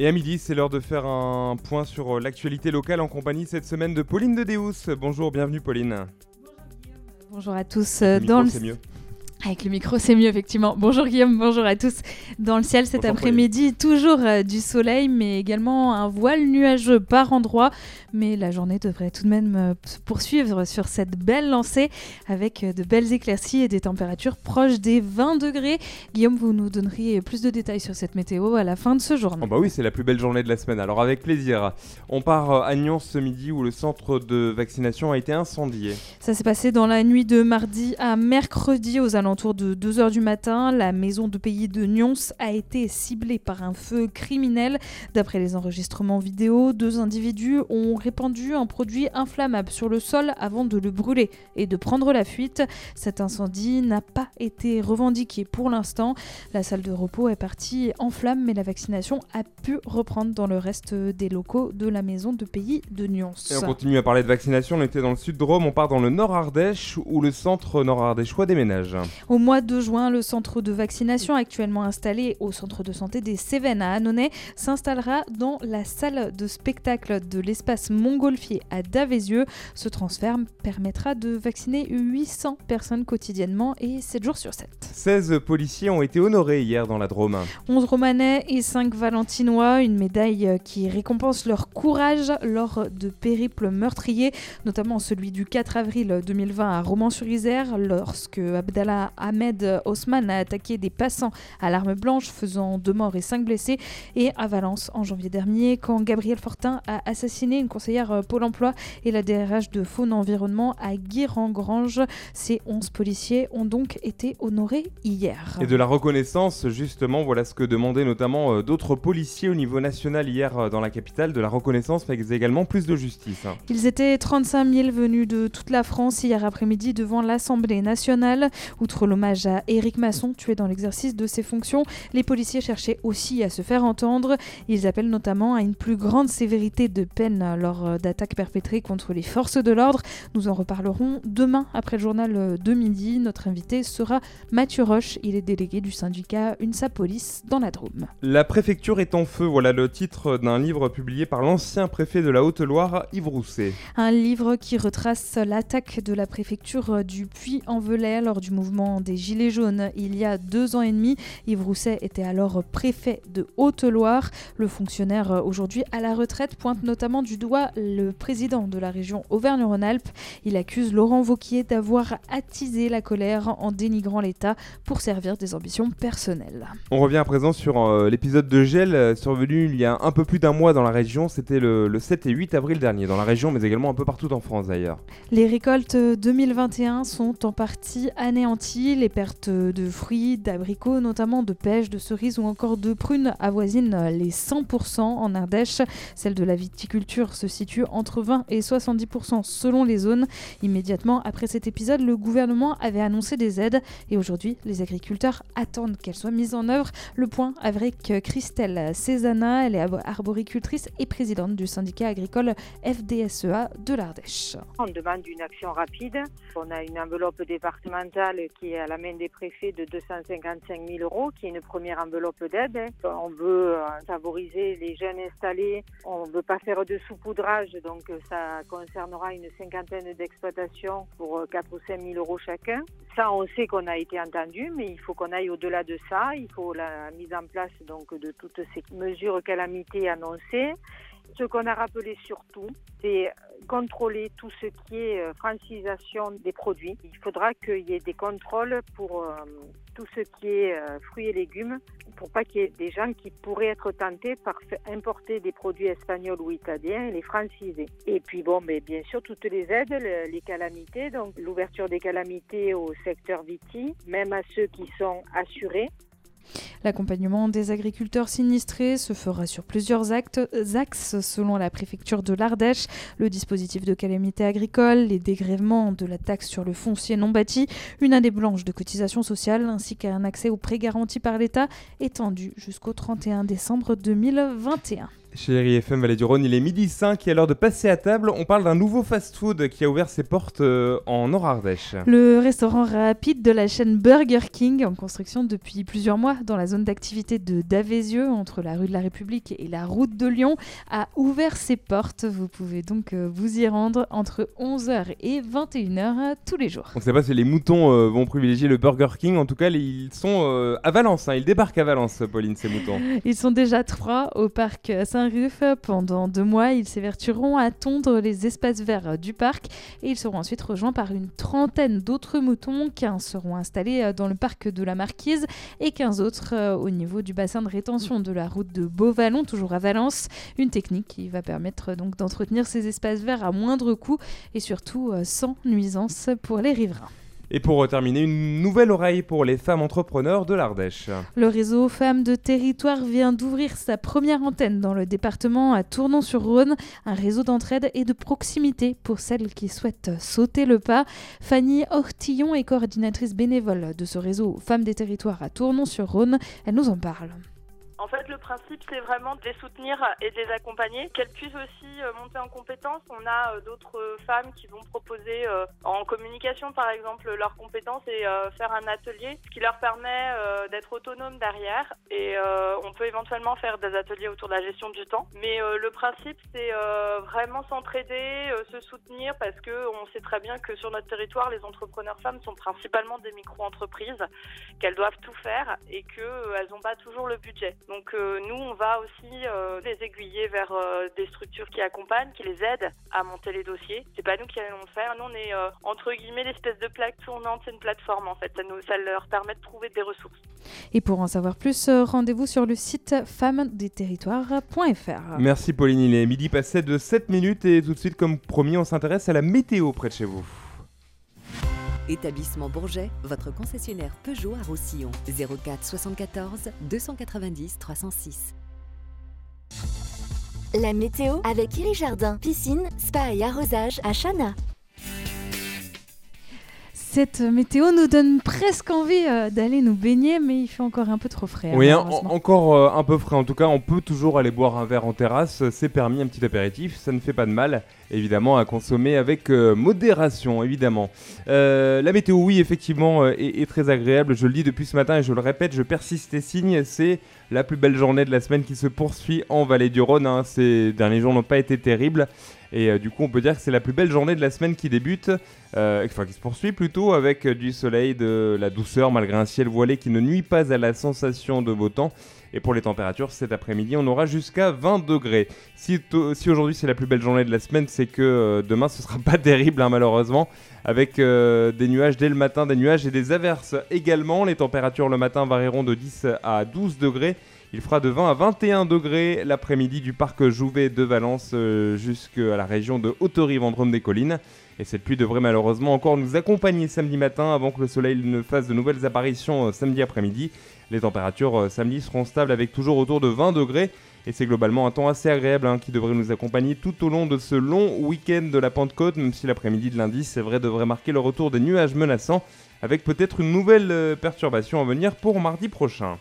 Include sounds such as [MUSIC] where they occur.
Et à midi, c'est l'heure de faire un point sur l'actualité locale en compagnie cette semaine de Pauline de Deus. Bonjour, bienvenue Pauline. Bonjour à tous. Le dans micro, c'est mieux. Avec le micro, c'est mieux, effectivement. Bonjour Guillaume, bonjour à tous. Dans le ciel cet après-midi, toujours euh, du soleil, mais également un voile nuageux par endroits. Mais la journée devrait tout de même euh, se poursuivre sur cette belle lancée avec euh, de belles éclaircies et des températures proches des 20 degrés. Guillaume, vous nous donneriez plus de détails sur cette météo à la fin de ce jour. Oh bah oui, c'est la plus belle journée de la semaine, alors avec plaisir. On part euh, à Nyon ce midi où le centre de vaccination a été incendié. Ça s'est passé dans la nuit de mardi à mercredi aux alentours de 2h du matin. La maison de pays de Nyons a été ciblée par un feu criminel. D'après les enregistrements vidéo, deux individus ont répandu un produit inflammable sur le sol avant de le brûler et de prendre la fuite. Cet incendie n'a pas été revendiqué pour l'instant. La salle de repos est partie en flammes, mais la vaccination a pu reprendre dans le reste des locaux de la maison de pays de Nyons. On continue à parler de vaccination, on était dans le sud de Rome, on part dans le nord Ardèche où le centre nord déménage. Au mois de juin, le centre de vaccination actuellement installé au centre de santé des Cévennes à Annonay s'installera dans la salle de spectacle de l'espace Montgolfier à Davézieux. Ce transfert permettra de vacciner 800 personnes quotidiennement et 7 jours sur 7. 16 policiers ont été honorés hier dans la Drôme. 11 Romanais et 5 Valentinois, une médaille qui récompense leur courage lors de périples meurtriers, notamment celui du 4 avril 2020 à Romans-sur-Isère, lorsque Abdallah Ahmed Osman a attaqué des passants à l'arme blanche, faisant 2 morts et 5 blessés, et à Valence en janvier dernier, quand Gabriel Fortin a assassiné une conseillère euh, Pôle emploi et la DRH de Faune Environnement à Guérangrange. Ces 11 policiers ont donc été honorés hier. Et de la reconnaissance, justement, voilà ce que demandaient notamment euh, d'autres policiers au niveau national hier euh, dans la capitale. De la reconnaissance, mais également plus de justice. hein. Ils étaient 35 000 venus de toute la France hier après-midi devant l'Assemblée nationale. Outre l'hommage à Éric Masson, tué dans l'exercice de ses fonctions, les policiers cherchaient aussi à se faire entendre. Ils appellent notamment à une plus grande sévérité de peine lors euh, d'attaques perpétrées contre les forces de l'ordre. Nous en reparlerons demain après le journal euh, de midi. Notre invité sera Mathieu Roche. Il est délégué du syndicat UNSA Police dans la Drôme. La préfecture est en feu, voilà le titre d'un livre publié par l'ancien préfet de la Haute-Loire, Yves Rousset. Un livre qui retrace l'attaque de la préfecture du Puy-en-Velay lors du mouvement des Gilets jaunes il y a deux ans et demi. Yves Rousset était alors préfet de Haute-Loire. Le fonctionnaire euh, aujourd'hui à la retraite pointe notamment du doigt le président de la région Auvergne-Rhône-Alpes. Il accuse Laurent Vauquier d'avoir attisé la colère en dénigrant l'État pour servir des ambitions personnelles. On revient à présent sur euh, l'épisode de gel euh, survenu il y a un peu plus d'un mois dans la région. C'était le, le 7 et 8 avril dernier dans la région, mais également un peu partout en France d'ailleurs. Les récoltes 2021 sont en partie anéanties. Les pertes de fruits, d'abricots, notamment de pêche, de cerises ou encore de prunes avoisinent les 100% en Ardèche. Celle de la viticulture se situe entre 20 et 70% selon les zones. Immédiatement après cet épisode, le gouvernement avait annoncé des aides et aujourd'hui, les agriculteurs attendent qu'elles soient mises en œuvre. Le point avec Christelle Cézana, elle est arboricultrice et présidente du syndicat agricole FDSEA de l'Ardèche. On demande une action rapide. On a une enveloppe départementale qui à la main des préfets de 255 000 euros, qui est une première enveloppe d'aide. On veut euh, favoriser les jeunes installés. On ne veut pas faire de saupoudrage, donc euh, ça concernera une cinquantaine d'exploitations pour euh, 4 ou 5 000 euros chacun. Ça, on sait qu'on a été entendu, mais il faut qu'on aille au-delà de ça. Il faut la mise en place donc de toutes ces mesures calamités annoncées. Ce qu'on a rappelé surtout, c'est contrôler tout ce qui est euh, francisation des produits. Il faudra qu'il y ait des contrôles pour euh, tout ce qui est euh, fruits et légumes, pour pas qu'il y ait des gens qui pourraient être tentés par importer des produits espagnols ou italiens et les franciser. Et puis bon, mais bien sûr, toutes les aides, le- les calamités, donc l'ouverture des calamités au secteur viti, même à ceux qui sont assurés. L'accompagnement des agriculteurs sinistrés se fera sur plusieurs actes, axes selon la préfecture de l'Ardèche, le dispositif de calamité agricole, les dégrèvements de la taxe sur le foncier non bâti, une année blanche de cotisation sociale ainsi qu'un accès aux prêts garantis par l'État étendu jusqu'au 31 décembre 2021. Chérie FM Vallée du Rhône, il est midi 5 et à l'heure de passer à table, on parle d'un nouveau fast-food qui a ouvert ses portes euh, en Nord-Ardèche. Le restaurant rapide de la chaîne Burger King, en construction depuis plusieurs mois dans la zone d'activité de Davézieux, entre la rue de la République et la route de Lyon, a ouvert ses portes. Vous pouvez donc euh, vous y rendre entre 11h et 21h tous les jours. On ne sait pas si les moutons euh, vont privilégier le Burger King, en tout cas ils sont à Valence, hein. ils débarquent à Valence, Pauline, ces moutons. [LAUGHS] Ils sont déjà trois au parc Saint pendant deux mois, ils s'évertueront à tondre les espaces verts du parc et ils seront ensuite rejoints par une trentaine d'autres moutons. 15 seront installés euh, dans le parc de la Marquise et 15 autres euh, au niveau du bassin de rétention de la route de Beauvallon, toujours à Valence. Une technique qui va permettre donc d'entretenir ces espaces verts à moindre coût et surtout euh, sans nuisance pour les riverains. Et pour terminer, une nouvelle oreille pour les femmes entrepreneurs de l'Ardèche. Le réseau Femmes de Territoire vient d'ouvrir sa première antenne dans le département à Tournon-sur-Rhône, un réseau d'entraide et de proximité pour celles qui souhaitent sauter le pas. Fanny Ortillon est coordinatrice bénévole de ce réseau Femmes des Territoires à Tournon-sur-Rhône. Elle nous en parle. En fait, le principe, c'est vraiment de les soutenir et de les accompagner, qu'elles puissent aussi euh, monter en compétences. On a euh, d'autres femmes qui vont proposer euh, en communication, par exemple, leurs compétences et faire un atelier, ce qui leur permet d'être autonomes derrière. Et on peut éventuellement faire des ateliers autour de la gestion du temps. Mais le principe, c'est vraiment s'entraider, se soutenir, parce qu'on sait très bien que sur notre territoire, les entrepreneurs femmes sont principalement des micro-entreprises, qu'elles doivent tout faire et qu'elles n'ont pas toujours le budget. Euh, nous, on va aussi euh, les aiguiller vers euh, des structures qui accompagnent, qui les aident à monter les dossiers. C'est pas nous qui allons le faire. Nous, on est entre guillemets l'espèce de plaque tournante. C'est une plateforme en fait. Ça, nous, ça leur permet de trouver des ressources. Et pour en savoir plus, rendez-vous sur le site femmesdesterritoires.fr. Merci Pauline. Il est midi passé de 7 minutes et tout de suite, comme promis, on s'intéresse à la météo près de chez vous. Établissement Bourget, votre concessionnaire Peugeot à Roussillon. 04 74 290 306. La météo avec Iri Jardin, piscine, spa et arrosage à Chana. Cette météo nous donne presque envie euh, d'aller nous baigner, mais il fait encore un peu trop frais. Oui, encore euh, un peu frais. En tout cas, on peut toujours aller boire un verre en terrasse. C'est permis, un petit apéritif. Ça ne fait pas de mal. Évidemment, à consommer avec euh, modération, évidemment. la météo, oui, effectivement, est, est, très agréable. Je le dis depuis ce matin et je le répète, je persiste et signe. C'est la plus belle journée de la semaine qui se poursuit en Vallée du Rhône. Hein. Ces derniers jours n'ont pas été terribles. Et euh, du coup, on peut dire que c'est la plus belle journée de la semaine qui débute, euh, enfin qui se poursuit plutôt avec du soleil, de la douceur malgré un ciel voilé qui ne nuit pas à la sensation de beau temps. Et pour les températures, cet après-midi, on aura jusqu'à 20 degrés. Si, aujourd'hui c'est la plus belle journée de la semaine, c'est que euh, demain ce sera [LAUGHS] pas terrible hein, malheureusement, avec des nuages dès le matin, des nuages et des averses également. Les températures le matin varieront de 10 à 12 degrés. Il fera de 20 à 21 degrés l'après-midi du parc Jouvet de Valence euh, jusqu'à la région de Haute-Rive Vendrome des Collines. Et cette pluie devrait malheureusement encore nous accompagner samedi matin avant que le soleil ne fasse de nouvelles apparitions euh, samedi après-midi. Les températures euh, samedi seront stables avec toujours autour de 20 degrés. Et c'est globalement un temps assez agréable hein, qui devrait nous accompagner tout au long de ce long week-end de la Pentecôte, même si l'après-midi de lundi, c'est vrai, devrait marquer le retour des nuages menaçants, avec peut-être une nouvelle perturbation à venir pour mardi prochain.